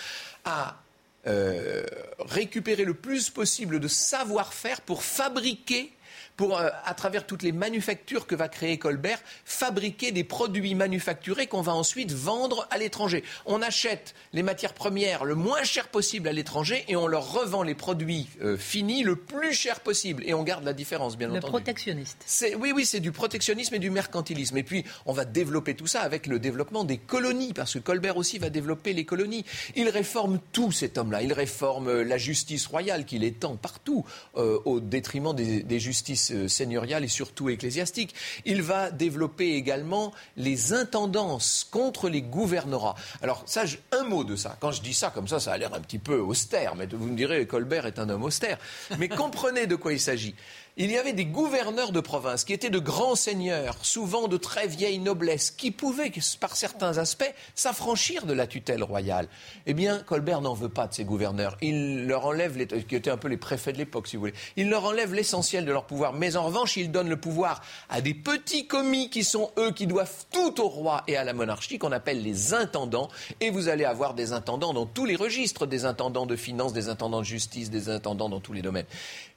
Speaker 3: À euh, récupérer le plus possible de savoir-faire pour fabriquer pour, euh, à travers toutes les manufactures que va créer Colbert, fabriquer des produits manufacturés qu'on va ensuite vendre à l'étranger. On achète les matières premières le moins cher possible à l'étranger et on leur revend les produits euh, finis le plus cher possible. Et on garde la différence, bien
Speaker 1: le
Speaker 3: entendu.
Speaker 1: Le protectionniste.
Speaker 3: Oui, oui, c'est du protectionnisme et du mercantilisme. Et puis, on va développer tout ça avec le développement des colonies, parce que Colbert aussi va développer les colonies. Il réforme tout, cet homme-là. Il réforme euh, la justice royale, qu'il étend partout, au détriment des, des justices euh, seigneuriale et surtout ecclésiastique. Il va développer également les intendances contre les gouvernorats. Alors ça, un mot de ça. Quand je dis ça comme ça, ça a l'air un petit peu austère, mais vous me direz, Colbert est un homme austère. Mais comprenez de quoi il s'agit il y avait des gouverneurs de province qui étaient de grands seigneurs, souvent de très vieille noblesse, qui pouvaient, par certains aspects, s'affranchir de la tutelle royale. Eh bien, Colbert n'en veut pas de ces gouverneurs. Il leur enlève, les, qui étaient un peu les préfets de l'époque, si vous voulez, il leur enlève l'essentiel de leur pouvoir. Mais en revanche, il donne le pouvoir à des petits commis qui sont eux qui doivent tout au roi et à la monarchie, qu'on appelle les intendants. Et vous allez avoir des intendants dans tous les registres, des intendants de finances, des intendants de justice, des intendants dans tous les domaines.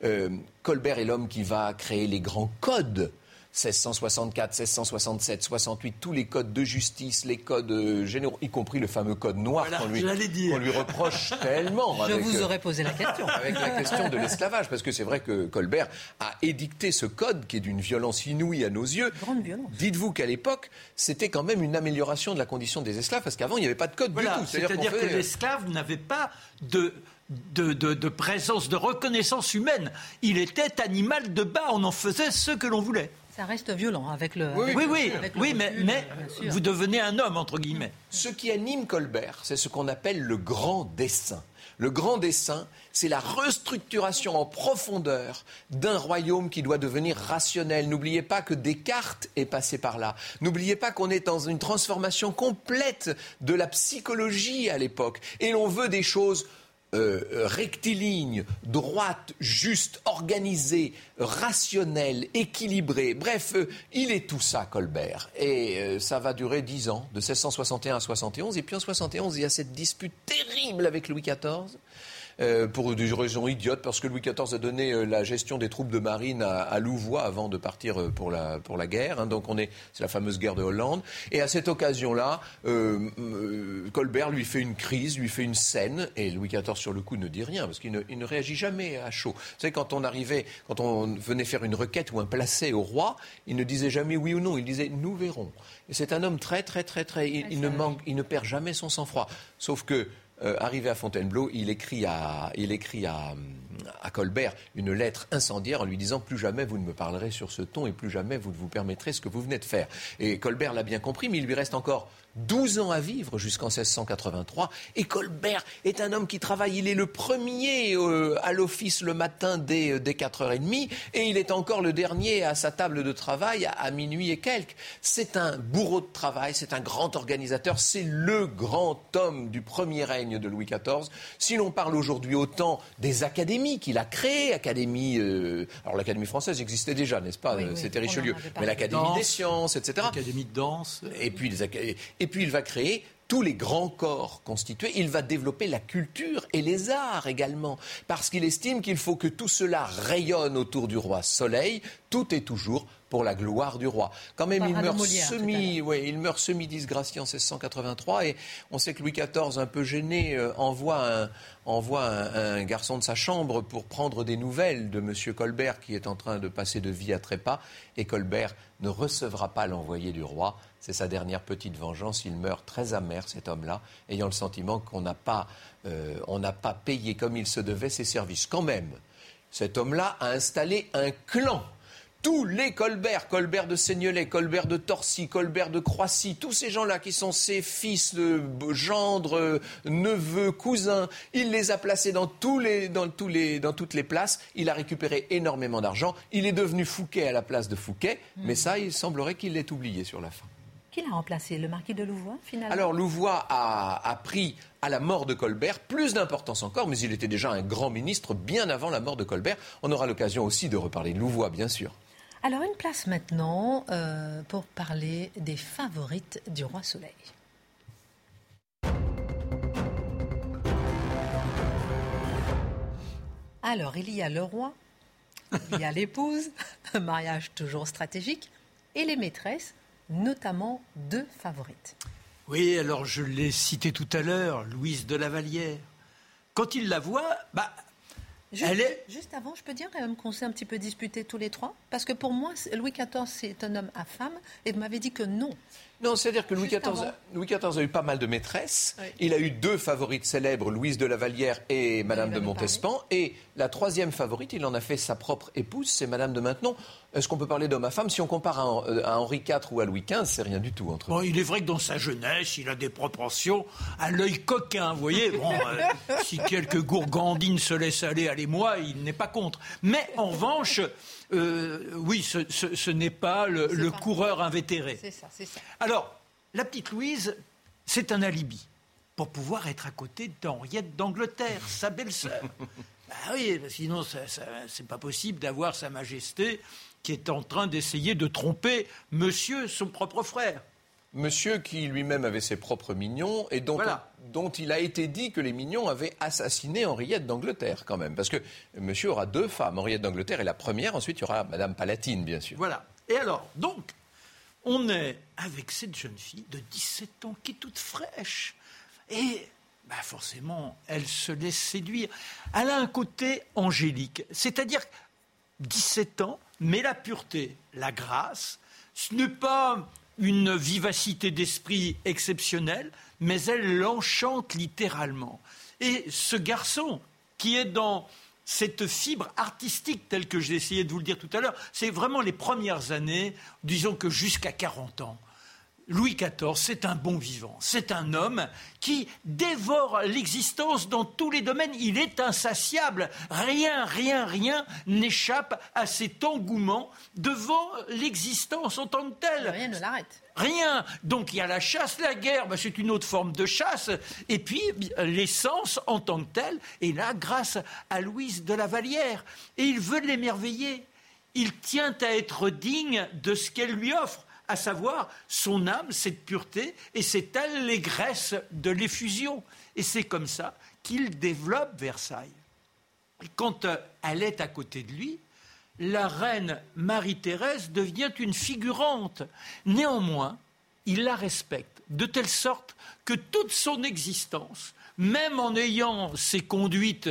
Speaker 3: Euh, Colbert est l'homme qui va créer les grands codes. 1664, 1667, 68, tous les codes de justice, les codes euh, généraux, y compris le fameux code noir qu'on lui, lui, reproche tellement.
Speaker 1: Je vous euh, aurais posé la question.
Speaker 3: Avec la question de l'esclavage, parce que c'est vrai que Colbert a édicté ce code qui est d'une violence inouïe à nos yeux.
Speaker 1: Grande violence.
Speaker 3: Dites-vous qu'à l'époque, c'était quand même une amélioration de la condition des esclaves, parce qu'avant, il n'y avait pas de code
Speaker 2: du
Speaker 3: tout.
Speaker 2: C'est-à-dire que l'esclave n'avait pas de de, présence, de reconnaissance humaine. Il était animal de bas, on en faisait ce que l'on voulait.
Speaker 1: Ça reste violent avec le.
Speaker 2: Oui, oui, oui, mais, mais vous devenez un homme, entre guillemets.
Speaker 3: Ce qui anime Colbert, c'est ce qu'on appelle le grand dessin. Le grand dessin, c'est la restructuration en profondeur d'un royaume qui doit devenir rationnel. N'oubliez pas que Descartes est passé par là. N'oubliez pas qu'on est dans une transformation complète de la psychologie à l'époque. Et l'on veut des choses euh, rectiligne, droite, juste, organisée, rationnelle, équilibrée. Bref, euh, il est tout ça, Colbert. Et euh, ça va durer dix ans, de 1661 à 71. Et puis en 71, il y a cette dispute terrible avec Louis XIV euh, pour des raisons idiotes, parce que Louis XIV a donné euh, la gestion des troupes de marine à, Louvois avant de partir euh, pour la, pour la guerre. Hein. donc on est, c'est la fameuse guerre de Hollande. Et à cette occasion-là, Colbert lui fait une crise, lui fait une scène, et Louis XIV sur le coup ne dit rien, parce qu'il ne, il ne réagit jamais à chaud. Vous savez, quand on arrivait, quand on venait faire une requête ou un placet au roi, il ne disait jamais oui ou non, il disait nous verrons. Et c'est un homme très, très, très, très. il ne manque, il ne perd jamais son sang-froid. Sauf que euh, arrivé à Fontainebleau, il écrit, à, à, Colbert une lettre incendiaire en lui disant plus jamais vous ne me parlerez sur ce ton et plus jamais vous ne vous permettrez ce que vous venez de faire. Et Colbert l'a bien compris, mais il lui reste encore 12 ans à vivre jusqu'en 1683. Et Colbert est un homme qui travaille. Il est le premier euh, à l'office le matin dès, dès 4h30 et il est encore le dernier à sa table de travail à, minuit et quelques. C'est un bourreau de travail, c'est un grand organisateur, c'est le grand homme du premier règne de Louis XIV. Si l'on parle aujourd'hui autant des académies qu'il a créées, Académie, euh, alors l'Académie française existait déjà, n'est-ce pas? C'était Richelieu, mais l'Académie des sciences, etc.
Speaker 2: L'Académie de danse.
Speaker 3: Et puis les, et puis il va créer tous les grands corps constitués, il va développer la culture et les arts également, parce qu'il estime qu'il faut que tout cela rayonne autour du roi Soleil, tout est toujours pour la gloire du roi. Quand même, il meurt, semi, ouais, il meurt semi-disgracié en 1683 et on sait que Louis XIV, un peu gêné, euh, envoie, un, envoie un, garçon de sa chambre pour prendre des nouvelles de M. Colbert qui est en train de passer de vie à trépas et Colbert ne recevra pas l'envoyé du roi. C'est sa dernière petite vengeance. Il meurt très amer, cet homme-là, ayant le sentiment qu'on n'a pas, euh, pas payé comme il se devait ses services. Quand même, cet homme-là a installé un clan tous les Colbert, Colbert de Seignelay, Colbert de Torcy, Colbert de Croissy, tous ces gens-là qui sont ses fils, gendres, neveux, cousins, il les a placés dans, tous les, dans, tous les, dans toutes les places. Il a récupéré énormément d'argent. Il est devenu Fouquet à la place de Fouquet, mais ça, il semblerait qu'il l'ait oublié sur la fin.
Speaker 1: Qui l'a remplacé Le marquis de Louvois, finalement
Speaker 3: Alors, Louvois a, a, pris, à la mort de Colbert, plus d'importance encore, mais il était déjà un grand ministre bien avant la mort de Colbert. On aura l'occasion aussi de reparler de Louvois, bien sûr.
Speaker 1: Alors, une place maintenant euh, pour parler des favorites du roi Soleil. Alors, il y a le roi, il y a l'épouse, un mariage toujours stratégique, et les maîtresses, notamment deux favorites.
Speaker 2: Oui, alors je l'ai cité tout à l'heure, Louise de la Vallière. Quand il la voit, bah,
Speaker 1: Juste,
Speaker 2: elle est...
Speaker 1: juste avant, je peux dire quand même qu'on s'est un petit peu disputé tous les trois Parce que pour moi, Louis XIV, c'est un homme à femme, et vous m'avez dit que non.
Speaker 3: Non, c'est-à-dire que Louis XIV, Louis XIV, a eu pas mal de maîtresses. Oui. Il a eu deux favorites célèbres, Louise de la Vallière et Madame de Montespan. Et la troisième favorite, il en a fait sa propre épouse, c'est Madame de Maintenon. Est-ce qu'on peut parler d'homme à femme? Si on compare à, à, Henri IV ou à Louis XV, c'est rien du tout entre
Speaker 2: bon, Il est vrai que dans sa jeunesse, il a des proportions à l'œil coquin, vous voyez. Bon, euh, si quelques gourgandines se laissent aller à l'émoi, il n'est pas contre. Mais en revanche, euh, oui, ce, ce, ce n'est pas le, le coureur invétéré.
Speaker 1: C'est ça, c'est ça.
Speaker 2: Alors, la petite Louise, c'est un alibi pour pouvoir être à côté d'Henriette d'Angleterre, sa belle-sœur. bah oui, sinon, ça, ça, c'est pas possible d'avoir Sa Majesté qui est en train d'essayer de tromper Monsieur, son propre frère.
Speaker 3: Monsieur qui lui-même avait ses propres mignons et dont,
Speaker 2: Voilà.
Speaker 3: on- dont il a été dit que les mignons avaient assassiné Henriette d'Angleterre quand même. Parce que monsieur aura deux femmes. Henriette d'Angleterre est la première, ensuite il y aura Madame Palatine, bien sûr.
Speaker 2: Voilà. Et alors, donc, on est avec cette jeune fille de 17 ans qui est toute fraîche. Et bah forcément, elle se laisse séduire. Elle a un côté angélique. C'est-à-dire 17 ans, mais la pureté, la grâce, ce n'est pas une vivacité d'esprit exceptionnelle, mais elle l'enchante littéralement. Et ce garçon qui est dans cette fibre artistique telle que j'ai essayé de vous le dire tout à l'heure, c'est vraiment les premières années, disons que jusqu'à 40 ans. Louis XIV, c'est un bon vivant, c'est un homme qui dévore l'existence dans tous les domaines, il est insatiable, rien, rien, rien n'échappe à cet engouement devant l'existence en tant que telle.
Speaker 1: Rien ne l'arrête.
Speaker 2: Rien. Donc il y a la chasse, la guerre, ben, c'est une autre forme de chasse. Et puis l'essence en tant que telle est là grâce à Louise de la Vallière. Et il veut l'émerveiller. Il tient à être digne de ce qu'elle lui offre, à savoir son âme, cette pureté et cette allégresse de l'effusion. Et c'est comme ça qu'il développe Versailles. Quand euh, elle est à côté de lui, la reine Marie-Thérèse devient une figurante. Néanmoins, il la respecte de telle sorte que toute son existence, même en ayant ses conduites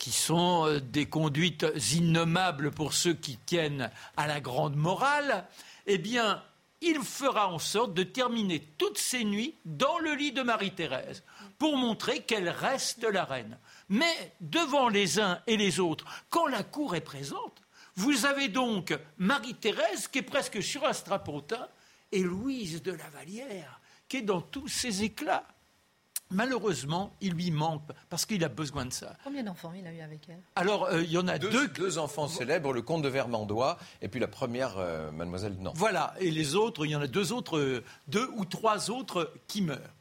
Speaker 2: qui sont euh, des conduites innommables pour ceux qui tiennent à la grande morale, eh bien, il fera en sorte de terminer toutes ses nuits dans le lit de Marie-Thérèse pour montrer qu'elle reste la reine. Mais devant les uns et les autres, quand la cour est présente, vous avez donc Marie-Thérèse qui est presque sur un strapontin et Louise de la Vallière qui est dans tous ses éclats. Malheureusement, il lui manque parce qu'il a besoin de ça.
Speaker 1: Combien d'enfants il a eu avec elle?
Speaker 2: Alors, euh, il y en a
Speaker 3: Deux,
Speaker 2: deux.
Speaker 3: deux enfants célèbres, le comte de Vermandois et puis la première, euh, Mademoiselle Nantes.
Speaker 2: Voilà, et les autres, il y en a deux autres, euh, deux ou trois autres qui meurent.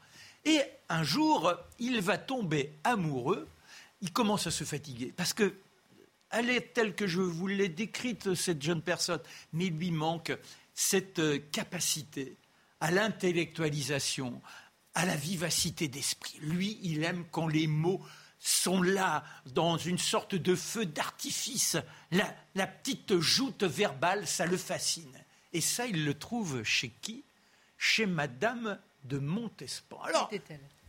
Speaker 2: Et un jour, il va tomber amoureux, il commence à se fatiguer, parce que elle est telle que je vous l'ai décrite, cette jeune personne, mais il lui manque cette euh, capacité à l'intellectualisation, à la vivacité d'esprit. Lui, il aime quand les mots sont là, dans une sorte de feu d'artifice. La, la petite joute verbale, ça le fascine. Et ça, il le trouve chez qui? Chez Madame de Montespan. Alors,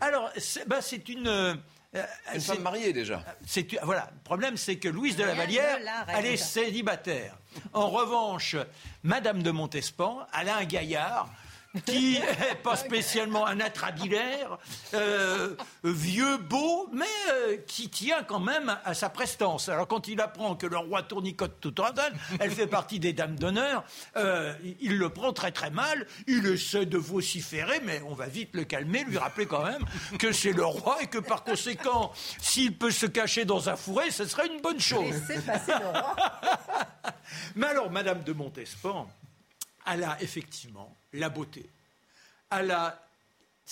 Speaker 2: alors c'est ben, c'est une... euh, euh,
Speaker 3: Une
Speaker 2: c'est-
Speaker 3: femme mariée déjà.
Speaker 2: c'est voilà. Le problème, c'est que Louise de la Vallière, elle est célibataire. En revanche, Madame de Montespan, elle a un gaillard qui est pas spécialement un atrabilaire, euh, vieux, beau, mais euh, qui tient quand même à sa prestance. Alors quand il apprend que le roi tournicote tout en elle, elle fait partie des dames d'honneur, euh, il le prend très très mal, il essaie de vociférer, mais on va vite le calmer, lui rappeler quand même que c'est le roi et que par conséquent, s'il peut se cacher dans un fourré, ce serait une bonne chose.
Speaker 1: Laissez passer le roi.
Speaker 2: Mais alors, Madame de Montespan, elle a effectivement la beauté. Elle a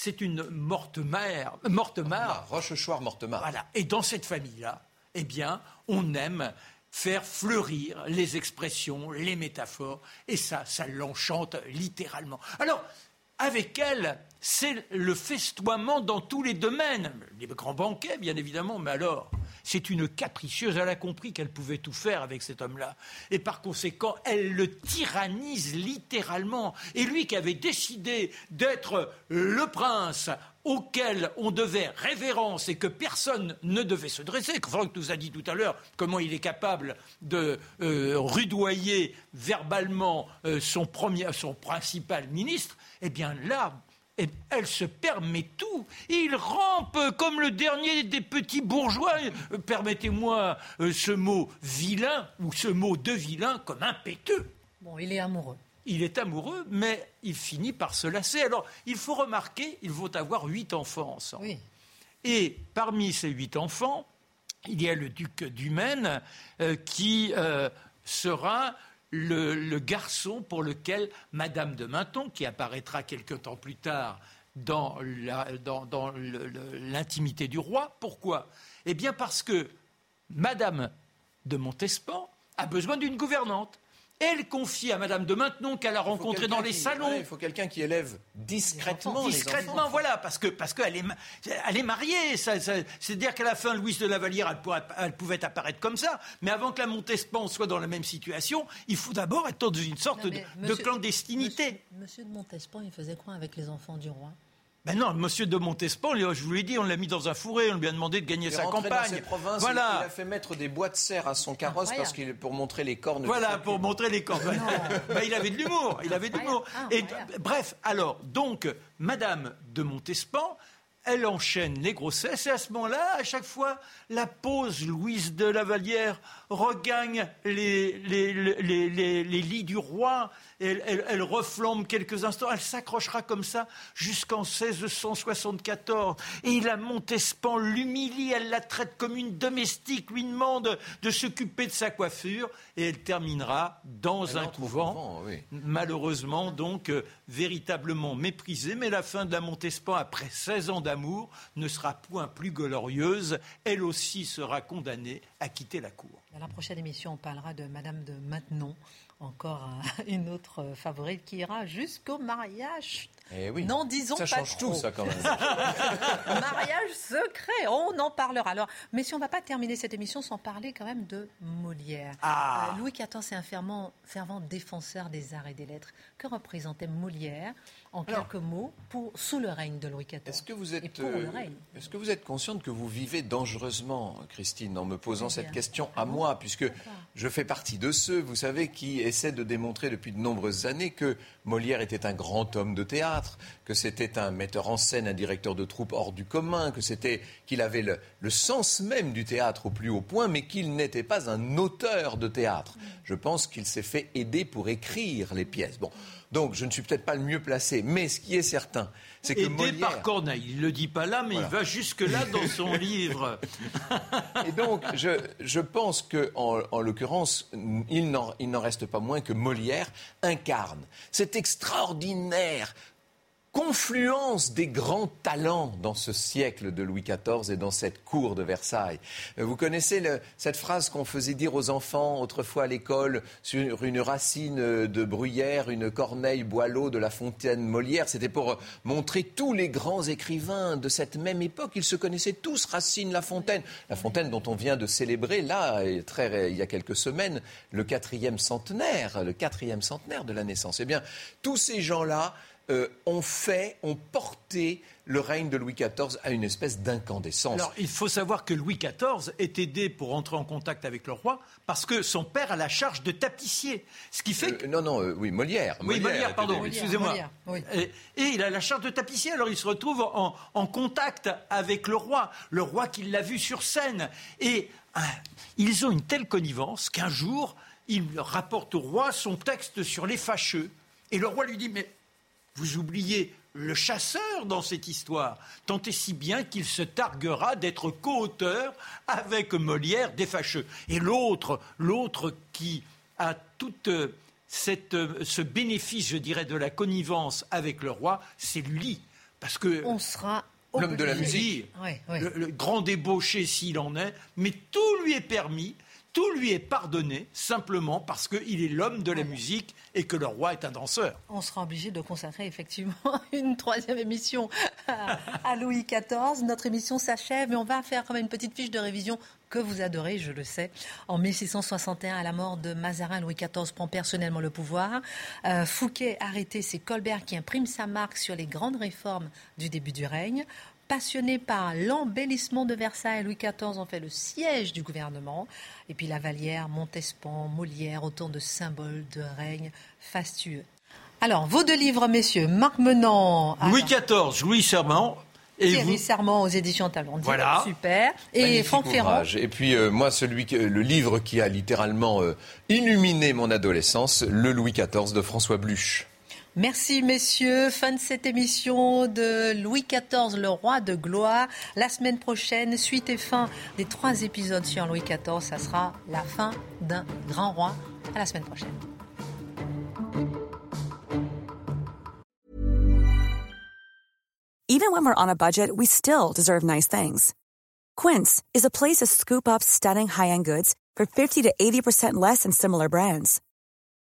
Speaker 2: c'est une morte mère, morte mare.
Speaker 3: Ah, Rochechouart Mortemart.
Speaker 2: Voilà. Et dans cette famille-là, eh bien, on aime faire fleurir les expressions, les métaphores, et ça, ça l'enchante littéralement. Alors, avec elle, c'est le festoiement dans tous les domaines. Les grands banquets, bien évidemment, mais alors, c'est une capricieuse. Elle a compris qu'elle pouvait tout faire avec cet homme-là. Et par conséquent, elle le tyrannise littéralement. Et lui qui avait décidé d'être le prince auquel on devait révérence et que personne ne devait se dresser. Franck nous a dit tout à l'heure comment il est capable de euh, rudoyer verbalement euh, son, premier, son principal ministre. Eh bien là, elle se permet tout. Il rampe comme le dernier des petits bourgeois. Euh, permettez-moi ce mot vilain ou ce mot de vilain comme impétueux.
Speaker 1: Bon, il est amoureux
Speaker 2: il est amoureux, mais il finit par se lasser. Alors, il faut remarquer, il faut avoir huit enfants ensemble. Et parmi ces huit enfants, il y a le duc du Maine euh, qui euh, sera le, garçon pour lequel Madame de Menton, qui apparaîtra quelque temps plus tard dans l'intimité du roi, pourquoi? Eh bien parce que Madame de Montespan a besoin d'une gouvernante. Elle confie à Madame de Maintenon qu'elle a rencontré dans les salons.
Speaker 3: il faut quelqu'un qui élève discrètement.
Speaker 2: Discrètement, voilà, parce que parce qu'elle est elle est mariée. C'est-à-dire qu'à la fin, Louise de Lavallière, elle, elle, pouvait apparaître comme ça, mais avant que la Montespan soit dans la même situation, il faut d'abord être dans une sorte de, clandestinité.
Speaker 1: Monsieur, monsieur de Montespan, il faisait quoi avec les enfants du roi?
Speaker 2: Ben non, monsieur de Montespan, je vous l'ai dit, on l'a mis dans un fourré, on lui a demandé de gagner sa campagne.
Speaker 3: voilà. Il a fait mettre des bois de serre à son carrosse parce qu'il pour montrer les cornes.
Speaker 2: Voilà, pour montrer les cornes. ben, il avait de l'humour, il avait de l'humour. Et bref, alors donc Madame de Montespan, elle enchaîne les grossesses et à ce moment-là, à chaque fois, la pose Louise de Lavallière regagne les, les lits du roi elle, reflambe quelques instants, elle s'accrochera comme ça jusqu'en 1674. Et la Montespan l'humilie, elle la traite comme une domestique, lui demande de s'occuper de sa coiffure, et elle terminera dans un couvent, malheureusement donc euh, véritablement méprisée. Mais la fin de la Montespan, après 16 ans d'amour, ne sera point plus glorieuse. Elle aussi sera condamnée à quitter la cour.
Speaker 1: Dans la prochaine émission, on parlera de Madame de Maintenon encore une autre favorite qui ira jusqu'au mariage.
Speaker 3: Eh oui.
Speaker 1: N'en disons
Speaker 3: ça
Speaker 1: pas
Speaker 3: change tout, ça, quand même.
Speaker 1: mariage secret, on en parlera. Alors, mais si on ne va pas terminer cette émission sans parler quand même de Molière.
Speaker 2: Ah.
Speaker 1: Euh, Louis XIV est un fervent, fervent défenseur des arts et des lettres. Que représentait Molière en quelques mots, pour, sous le règne de Louis XIV.
Speaker 3: Est-ce que vous êtes, euh, est-ce que vous êtes consciente que vous vivez dangereusement, Christine, en me posant cette question à moi, puisque je fais partie de ceux, vous savez, qui essaient de démontrer depuis de nombreuses années que Molière était un grand homme de théâtre, que c'était un metteur en scène, un directeur de troupe hors du commun, que c'était qu'il avait le, le, sens même du théâtre au plus haut point, mais qu'il n'était pas un auteur de théâtre. Je pense qu'il s'est fait aider pour écrire les pièces. Bon. Donc, je ne suis peut-être pas le mieux placé, mais ce qui est certain, c'est que
Speaker 2: Aidé par Corneille. Il ne le dit pas là, mais il va jusque-là dans son livre.
Speaker 3: Et donc, je, pense qu'en en, l'occurrence, il n'en reste pas moins que Molière incarne cet extraordinaire confluence des grands talents dans ce siècle de Louis XIV et dans cette cour de Versailles. Euh, vous connaissez cette phrase qu'on faisait dire aux enfants autrefois à l'école sur une racine de Bruyère, une Corneille Boileau de La Fontaine Molière. C'était pour montrer tous les grands écrivains de cette même époque. Ils se connaissaient tous, Racine, La Fontaine. La Fontaine dont on vient de célébrer là, très, il y a quelques semaines, le quatrième centenaire, le quatrième centenaire de la naissance. Eh bien, tous ces gens-là euh, ont fait, ont porté le règne de Louis XIV à une espèce d'incandescence.
Speaker 2: Alors, il faut savoir que Louis XIV est aidé pour entrer en contact avec le roi parce que son père a la charge de tapissier. Ce qui fait
Speaker 3: euh, non, non, euh, oui, Molière.
Speaker 2: Oui, Molière, pardon, excusez-moi. Et, il a la charge de tapissier, alors il se retrouve en, contact avec le roi, le roi qui l'a vu sur scène. Et hein, ils ont une telle connivence qu'un jour, il rapporte au roi son texte sur les fâcheux. Et le roi lui dit, mais vous oubliez le chasseur dans cette histoire, tant et si bien qu'il se targuera d'être co-auteur avec Molière des Fâcheux. Et l'autre, l'autre qui a toute cette, euh, ce bénéfice, je dirais, de la connivence avec le roi, c'est lui. Parce que
Speaker 1: On sera
Speaker 3: L'homme de la musique.
Speaker 2: Le grand débauché s'il en est, mais tout lui est permis, tout lui est pardonné, simplement parce qu'il est l'homme de la musique et que le roi est un danseur.
Speaker 1: On sera obligé de consacrer effectivement une troisième émission à, à Louis XIV. Notre émission s'achève, mais on va faire quand même une petite fiche de révision que vous adorez, je le sais. En 1661, à la mort de Mazarin, Louis XIV prend personnellement le pouvoir. Euh, Fouquet arrêté, c'est Colbert qui imprime sa marque sur les grandes réformes du début du règne. Passionné par l'embellissement de Versailles, Louis XIV en fait le siège du gouvernement. Et puis la Vallière, Montespan, Molière, autant de symboles de règne fastueux. Alors, vos deux livres, messieurs, Marc Menant,
Speaker 2: Louis XIV, Louis Serment, et
Speaker 1: Thierry
Speaker 2: vous,
Speaker 1: Serment aux éditions Talendier,
Speaker 2: Voilà.
Speaker 1: super. Et
Speaker 3: Magnifique
Speaker 1: Franck Ferrand.
Speaker 3: Et puis euh, moi, celui que- le livre qui a littéralement euh, illuminé mon adolescence, le Louis XIV de François Bluch.
Speaker 1: Merci messieurs, fin de cette émission de Louis XIV, le roi de gloire. La semaine prochaine, suite et fin des trois épisodes sur Louis XIV, ça sera la fin d'un grand roi. À la semaine prochaine.
Speaker 4: Even when we're on a budget, we still deserve nice things. Quince is a place to scoop up stunning high-end goods for 50 to 80% less than similar brands.